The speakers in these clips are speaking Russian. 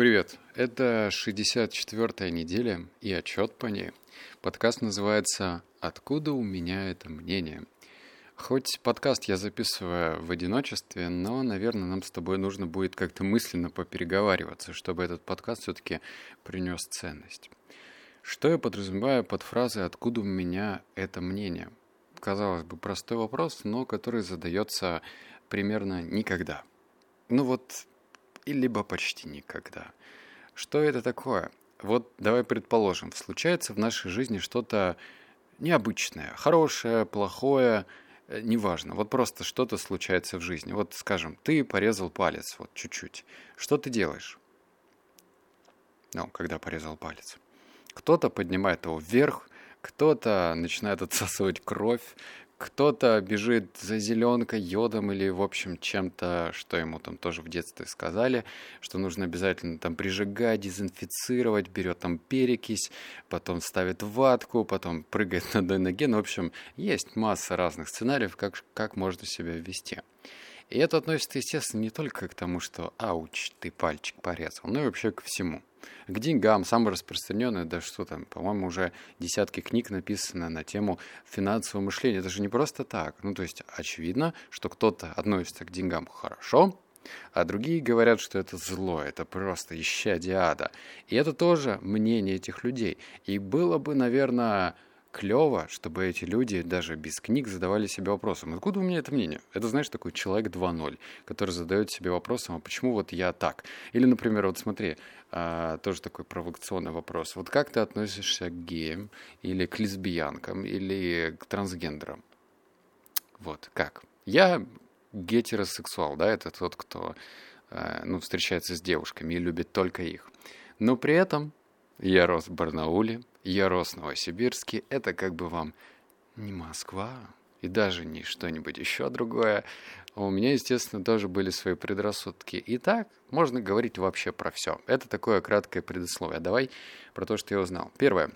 Привет, это 64-я неделя и отчет по ней. Подкаст называется «Откуда у меня это мнение?». Хоть подкаст я записываю в одиночестве, но, наверное, нам с тобой нужно будет как-то мысленно попереговариваться, чтобы этот подкаст все-таки принес ценность. Что я подразумеваю под фразой «откуда у меня это мнение?» Казалось бы, простой вопрос, но который задается примерно никогда. Ну вот, и либо почти никогда. Что это такое? Вот давай предположим, случается в нашей жизни что-то необычное, хорошее, плохое, э, неважно. Вот просто что-то случается в жизни. Вот, скажем, ты порезал палец, вот чуть-чуть. Что ты делаешь? Ну, когда порезал палец. Кто-то поднимает его вверх, кто-то начинает отсасывать кровь, кто-то бежит за зеленкой, йодом или, в общем, чем-то, что ему там тоже в детстве сказали, что нужно обязательно там прижигать, дезинфицировать, берет там перекись, потом ставит ватку, потом прыгает на одной ноге. Ну, в общем, есть масса разных сценариев, как, как можно себя вести. И это относится, естественно, не только к тому, что «ауч, ты пальчик порезал», но и вообще ко всему. К деньгам, самое распространенное, да что там, по-моему, уже десятки книг написано на тему финансового мышления. Это же не просто так. Ну, то есть, очевидно, что кто-то относится к деньгам хорошо, а другие говорят, что это зло, это просто исчадие ада. И это тоже мнение этих людей. И было бы, наверное, клево, чтобы эти люди даже без книг задавали себе вопросом, откуда у меня это мнение? Это, знаешь, такой человек 2.0, который задает себе вопросом, а почему вот я так? Или, например, вот смотри, а, тоже такой провокационный вопрос. Вот как ты относишься к геям или к лесбиянкам или к трансгендерам? Вот, как? Я гетеросексуал, да, это тот, кто э, ну, встречается с девушками и любит только их. Но при этом я рос в Барнауле, я рос в Новосибирске. Это как бы вам не Москва и даже не что-нибудь еще другое. У меня, естественно, тоже были свои предрассудки. И так можно говорить вообще про все. Это такое краткое предисловие. Давай про то, что я узнал. Первое.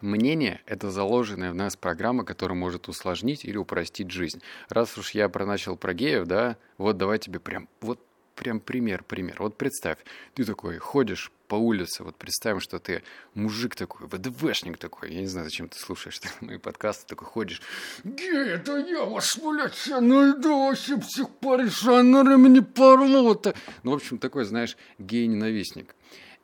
Мнение – это заложенная в нас программа, которая может усложнить или упростить жизнь. Раз уж я проначал про геев, да, вот давай тебе прям вот прям пример, пример. Вот представь, ты такой ходишь по улице, вот представим, что ты мужик такой, ВДВшник такой, я не знаю, зачем ты слушаешь мои подкасты, такой ходишь, гей, это я вас, блядь, найду вообще всех порешанерами мне порвут. Ну, в общем, такой, знаешь, гей-ненавистник.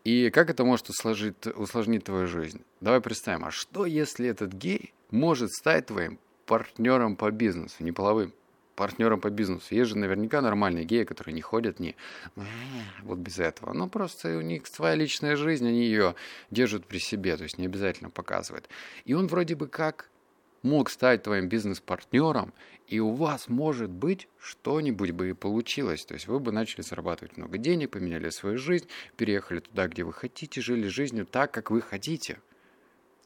И как это может усложить, усложнить твою жизнь? Давай представим, а что если этот гей может стать твоим партнером по бизнесу, не половым? Партнером по бизнесу. Есть же наверняка нормальные геи, которые не ходят не вот без этого. Ну, просто у них своя личная жизнь, они ее держат при себе, то есть не обязательно показывают. И он вроде бы как мог стать твоим бизнес-партнером, и у вас, может быть, что-нибудь бы и получилось. То есть вы бы начали зарабатывать много денег, поменяли свою жизнь, переехали туда, где вы хотите, жили жизнью так, как вы хотите.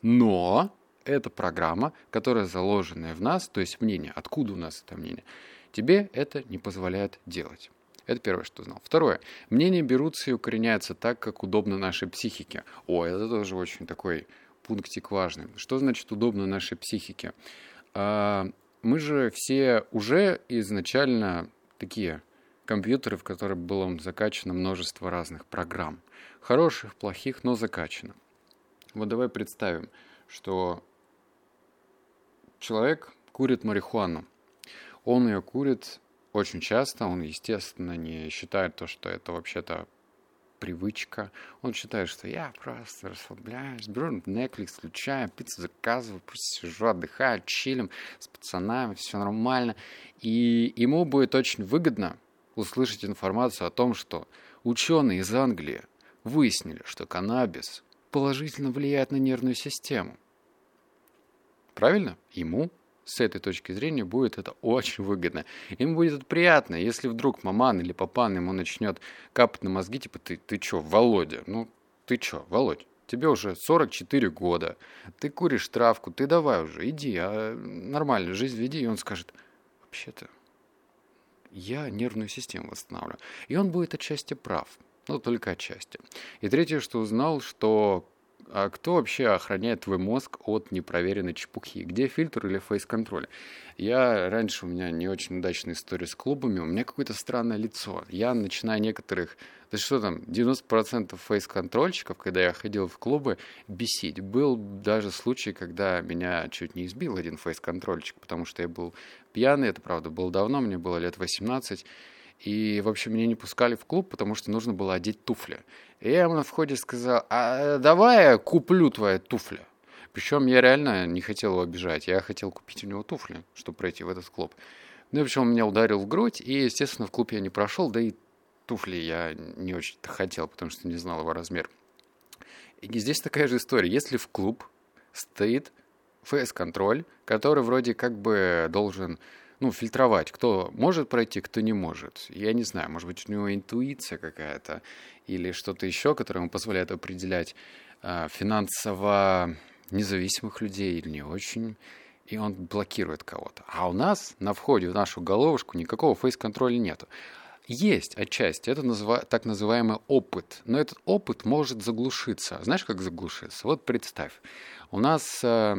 Но это программа, которая заложенная в нас, то есть мнение, откуда у нас это мнение, тебе это не позволяет делать. Это первое, что знал. Второе. Мнения берутся и укореняются так, как удобно нашей психике. О, это тоже очень такой пунктик важный. Что значит удобно нашей психике? А, мы же все уже изначально такие компьютеры, в которые было закачано множество разных программ. Хороших, плохих, но закачано. Вот давай представим, что человек курит марихуану. Он ее курит очень часто, он, естественно, не считает то, что это вообще-то привычка. Он считает, что я просто расслабляюсь, беру Netflix, включаю, пиццу заказываю, просто сижу, отдыхаю, чилим с пацанами, все нормально. И ему будет очень выгодно услышать информацию о том, что ученые из Англии выяснили, что каннабис положительно влияет на нервную систему. Правильно? Ему с этой точки зрения будет это очень выгодно. Ему будет это приятно, если вдруг маман или папан ему начнет капать на мозги, типа, ты, ты чё, Володя, ну, ты чё, Володь, тебе уже 44 года, ты куришь травку, ты давай уже, иди, а нормально жизнь веди, и он скажет, вообще-то, я нервную систему восстанавливаю. И он будет отчасти прав, но только отчасти. И третье, что узнал, что а кто вообще охраняет твой мозг от непроверенной чепухи? Где фильтр или фейс-контроль? Я раньше у меня не очень удачная история с клубами, у меня какое-то странное лицо. Я начинаю некоторых, да что там, 90% фейс-контрольщиков, когда я ходил в клубы, бесить. Был даже случай, когда меня чуть не избил один фейс-контрольщик, потому что я был пьяный, это правда было давно, мне было лет 18, и, в общем, меня не пускали в клуб, потому что нужно было одеть туфли. И я ему на входе сказал, а давай я куплю твои туфли. Причем я реально не хотел его обижать. Я хотел купить у него туфли, чтобы пройти в этот клуб. Ну и общем, он меня ударил в грудь, и, естественно, в клуб я не прошел, да и туфли я не очень-то хотел, потому что не знал его размер. И здесь такая же история. Если в клуб стоит ФС-контроль, который вроде как бы должен ну, фильтровать, кто может пройти, кто не может. Я не знаю, может быть, у него интуиция какая-то или что-то еще, которое ему позволяет определять э, финансово независимых людей или не очень, и он блокирует кого-то. А у нас на входе в нашу головушку никакого фейс-контроля нету. Есть отчасти, это называ, так называемый опыт, но этот опыт может заглушиться. Знаешь, как заглушиться? Вот представь, у нас, э,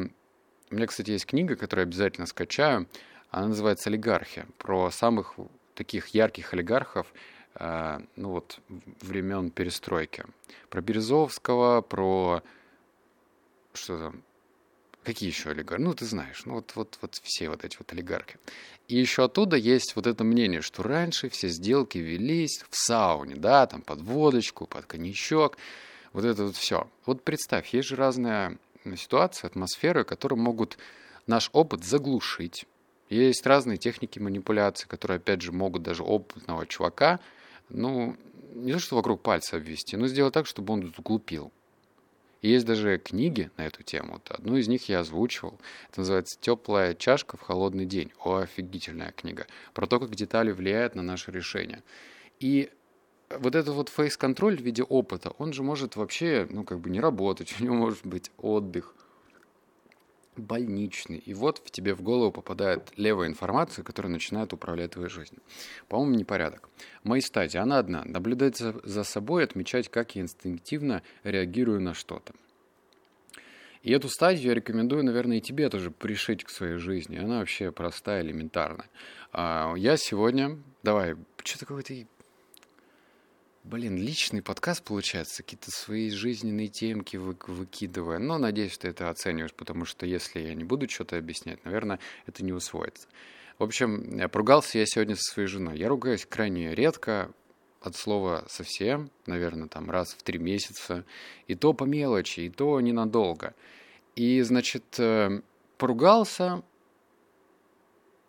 у меня, кстати, есть книга, которую обязательно скачаю, она называется «Олигархия», про самых таких ярких олигархов, э, ну вот, времен перестройки. Про Березовского, про... Что там? Какие еще олигархи? Ну, ты знаешь, ну вот, вот, вот все вот эти вот олигархи. И еще оттуда есть вот это мнение, что раньше все сделки велись в сауне, да, там под водочку, под коньячок, вот это вот все. Вот представь, есть же разные ситуации, атмосферы, которые могут наш опыт заглушить, есть разные техники манипуляции, которые, опять же, могут даже опытного чувака, ну, не то что вокруг пальца обвести, но сделать так, чтобы он глупил. Есть даже книги на эту тему. Вот одну из них я озвучивал. Это называется «Теплая чашка в холодный день». О, офигительная книга. Про то, как детали влияют на наше решение. И вот этот вот фейс-контроль в виде опыта, он же может вообще, ну, как бы не работать. У него может быть отдых – больничный. И вот в тебе в голову попадает левая информация, которая начинает управлять твоей жизнью. По-моему, непорядок. Мои стадии, она одна. Наблюдать за, собой, отмечать, как я инстинктивно реагирую на что-то. И эту стадию я рекомендую, наверное, и тебе тоже пришить к своей жизни. Она вообще простая, элементарная. А, я сегодня... Давай, что-то какой-то Блин, личный подкаст получается, какие-то свои жизненные темки вы, выкидывая. Но надеюсь, ты это оцениваешь, потому что если я не буду что-то объяснять, наверное, это не усвоится. В общем, поругался я сегодня со своей женой. Я ругаюсь крайне редко, от слова совсем, наверное, там раз в три месяца, и то по мелочи, и то ненадолго. И, значит, э, поругался,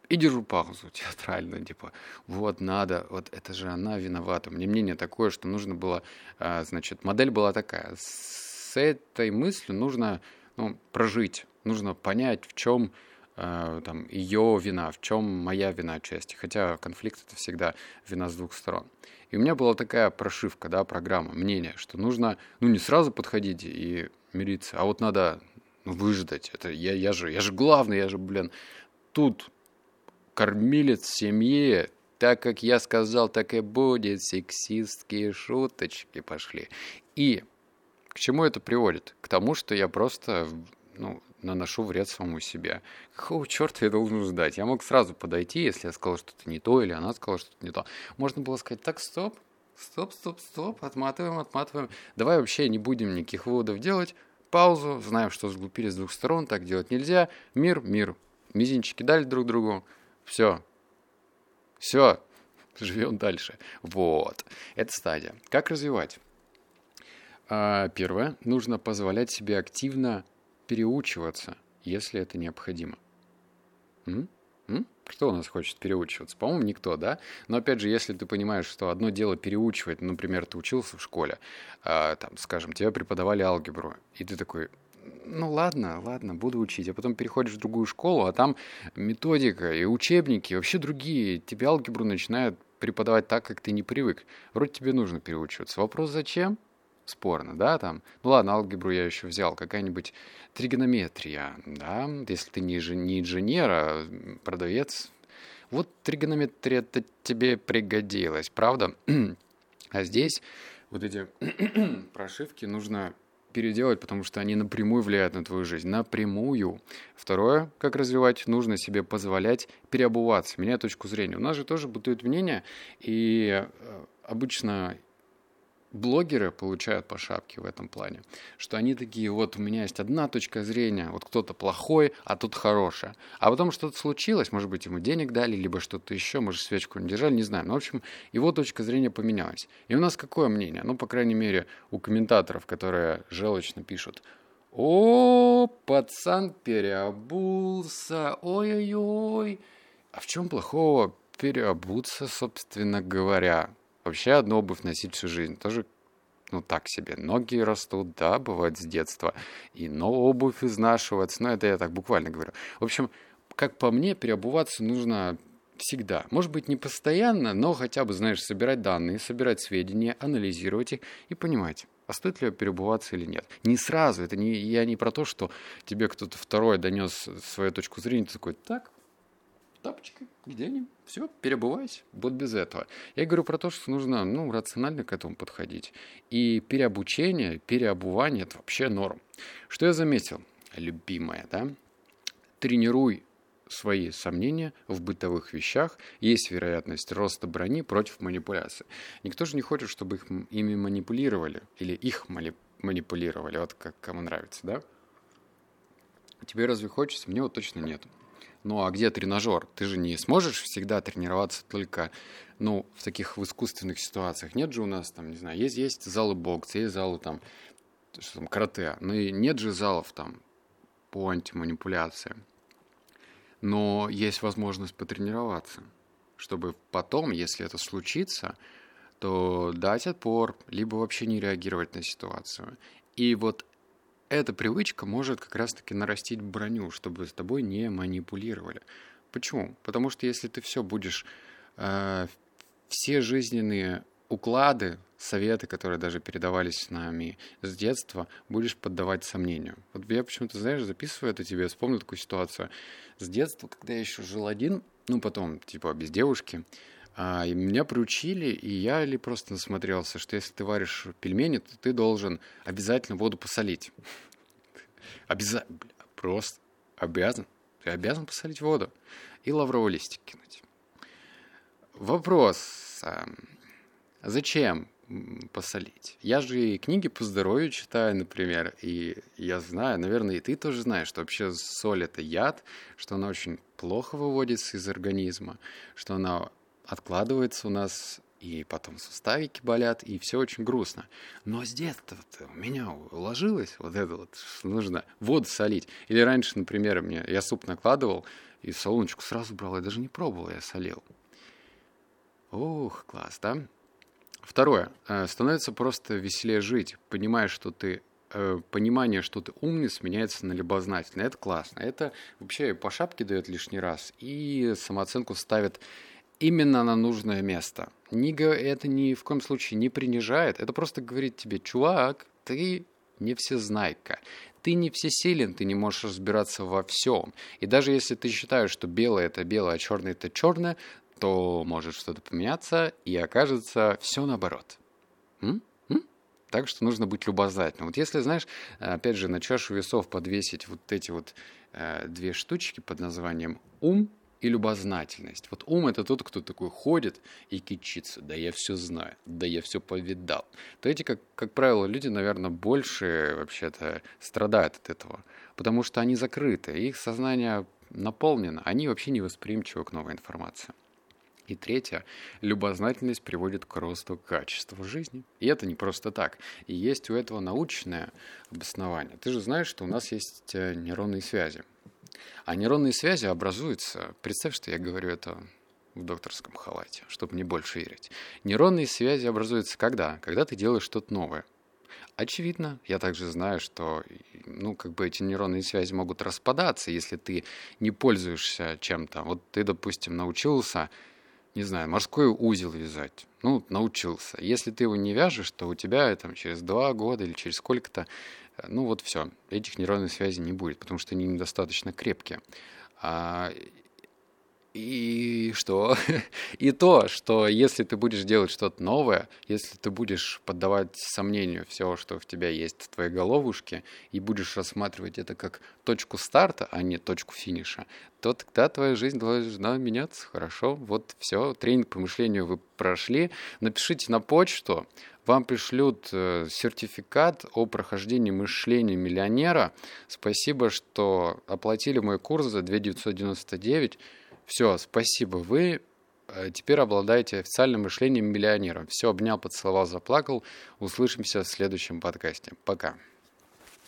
и держу паузу театрально, типа, вот надо, вот это же она виновата. Мне мнение такое, что нужно было, а, значит, модель была такая. С этой мыслью нужно ну, прожить, нужно понять, в чем а, там ее вина, в чем моя вина отчасти. Хотя конфликт это всегда вина с двух сторон. И у меня была такая прошивка, да, программа, мнение, что нужно, ну, не сразу подходить и мириться, а вот надо ну, выждать. Это я, я же, я же главный, я же, блин, тут кормилец в семье, так как я сказал, так и будет, сексистские шуточки пошли. И к чему это приводит? К тому, что я просто ну, наношу вред самому себе. Какого черта я должен ждать? Я мог сразу подойти, если я сказал что-то не то, или она сказала что-то не то. Можно было сказать, так, стоп, стоп, стоп, стоп, отматываем, отматываем. Давай вообще не будем никаких выводов делать. Паузу, знаем, что сглупили с двух сторон, так делать нельзя. Мир, мир. Мизинчики дали друг другу, все. Все. Живем дальше. Вот. Это стадия. Как развивать? А, первое. Нужно позволять себе активно переучиваться, если это необходимо. М? М? Кто у нас хочет переучиваться? По-моему, никто, да? Но опять же, если ты понимаешь, что одно дело переучивать, например, ты учился в школе, а, там, скажем, тебе преподавали алгебру, и ты такой, ну ладно, ладно, буду учить. А потом переходишь в другую школу, а там методика и учебники вообще другие. Тебе алгебру начинают преподавать так, как ты не привык. Вроде тебе нужно переучиваться. Вопрос зачем? Спорно, да, там. Ну ладно, алгебру я еще взял. Какая-нибудь тригонометрия, да, если ты не, не инженер, а продавец. Вот тригонометрия -то тебе пригодилась, правда? а здесь вот эти прошивки нужно переделать, потому что они напрямую влияют на твою жизнь. Напрямую. Второе, как развивать, нужно себе позволять переобуваться, менять точку зрения. У нас же тоже бытует мнение, и э, обычно блогеры получают по шапке в этом плане, что они такие, вот у меня есть одна точка зрения, вот кто-то плохой, а тут хорошая. А потом что-то случилось, может быть, ему денег дали, либо что-то еще, может, свечку не держали, не знаю. Но, в общем, его точка зрения поменялась. И у нас какое мнение? Ну, по крайней мере, у комментаторов, которые желчно пишут, о, пацан переобулся, ой-ой-ой. А в чем плохого переобуться, собственно говоря? Вообще одну обувь носить всю жизнь тоже ну так себе. Ноги растут, да, бывает с детства. И но обувь изнашивается. Ну, это я так буквально говорю. В общем, как по мне, переобуваться нужно всегда. Может быть, не постоянно, но хотя бы, знаешь, собирать данные, собирать сведения, анализировать их и понимать, а стоит ли переобуваться или нет. Не сразу, это не, я не про то, что тебе кто-то второй донес свою точку зрения, ты такой, так, тапочки, где они? Все, переобувайся. Вот без этого. Я говорю про то, что нужно ну, рационально к этому подходить. И переобучение, переобувание – это вообще норм. Что я заметил? Любимое, да? Тренируй свои сомнения в бытовых вещах, есть вероятность роста брони против манипуляции. Никто же не хочет, чтобы их, ими манипулировали или их манипулировали, вот как кому нравится, да? Тебе разве хочется? Мне вот точно нет. Ну а где тренажер? Ты же не сможешь всегда тренироваться только ну, в таких в искусственных ситуациях. Нет же у нас там, не знаю, есть, есть залы бокса, есть залы там, что там, карате, но и нет же залов там по антиманипуляции. Но есть возможность потренироваться, чтобы потом, если это случится, то дать отпор, либо вообще не реагировать на ситуацию. И вот эта привычка может как раз-таки нарастить броню, чтобы с тобой не манипулировали. Почему? Потому что если ты все будешь, э, все жизненные уклады, советы, которые даже передавались с нами с детства, будешь поддавать сомнению. Вот я почему-то, знаешь, записываю это тебе, вспомнил такую ситуацию. С детства, когда я еще жил один, ну, потом, типа, без девушки, а, и меня приучили, и я ли просто насмотрелся, что если ты варишь пельмени, то ты должен обязательно воду посолить. Обязательно, просто обязан. Ты обязан посолить воду и лавровый листик кинуть. Вопрос. А зачем посолить? Я же и книги по здоровью читаю, например, и я знаю, наверное, и ты тоже знаешь, что вообще соль – это яд, что она очень плохо выводится из организма, что она откладывается у нас, и потом суставики болят, и все очень грустно. Но с детства у меня уложилось вот это вот, что нужно воду солить. Или раньше, например, мне, я суп накладывал, и солоночку сразу брал, я даже не пробовал, я солил. Ух, класс, да? Второе. Э, становится просто веселее жить, понимая, что ты э, понимание, что ты умный, сменяется на любознательный. Это классно. Это вообще по шапке дает лишний раз и самооценку ставит именно на нужное место. Не, это ни в коем случае не принижает, это просто говорит тебе, чувак, ты не всезнайка. Ты не всесилен, ты не можешь разбираться во всем. И даже если ты считаешь, что белое это белое, а черное это черное, то может что-то поменяться, и окажется все наоборот. М? М? Так что нужно быть любознательным. Вот если, знаешь, опять же, на чашу весов подвесить вот эти вот э, две штучки под названием ум и любознательность. Вот ум – это тот, кто такой ходит и кичится. Да я все знаю, да я все повидал. То эти, как, как правило, люди, наверное, больше вообще-то страдают от этого. Потому что они закрыты, их сознание наполнено, они вообще не восприимчивы к новой информации. И третье, любознательность приводит к росту качества жизни. И это не просто так. И есть у этого научное обоснование. Ты же знаешь, что у нас есть э, нейронные связи. А нейронные связи образуются, представь, что я говорю это в докторском халате, чтобы не больше верить. Нейронные связи образуются когда? Когда ты делаешь что-то новое. Очевидно, я также знаю, что ну, как бы эти нейронные связи могут распадаться, если ты не пользуешься чем-то. Вот ты, допустим, научился, не знаю, морской узел вязать. Ну, научился. Если ты его не вяжешь, то у тебя там, через два года или через сколько-то ну вот все, этих нейронных связей не будет, потому что они недостаточно крепкие. И что? И то, что если ты будешь делать что-то новое, если ты будешь поддавать сомнению все, что в тебя есть в твоей головушке, и будешь рассматривать это как точку старта, а не точку финиша, то тогда твоя жизнь должна меняться. Хорошо, вот все, тренинг по мышлению вы прошли. Напишите на почту, вам пришлют э, сертификат о прохождении мышления миллионера. Спасибо, что оплатили мой курс за 2999. Все, спасибо. Вы э, теперь обладаете официальным мышлением миллионера. Все, обнял, поцеловал, заплакал. Услышимся в следующем подкасте. Пока.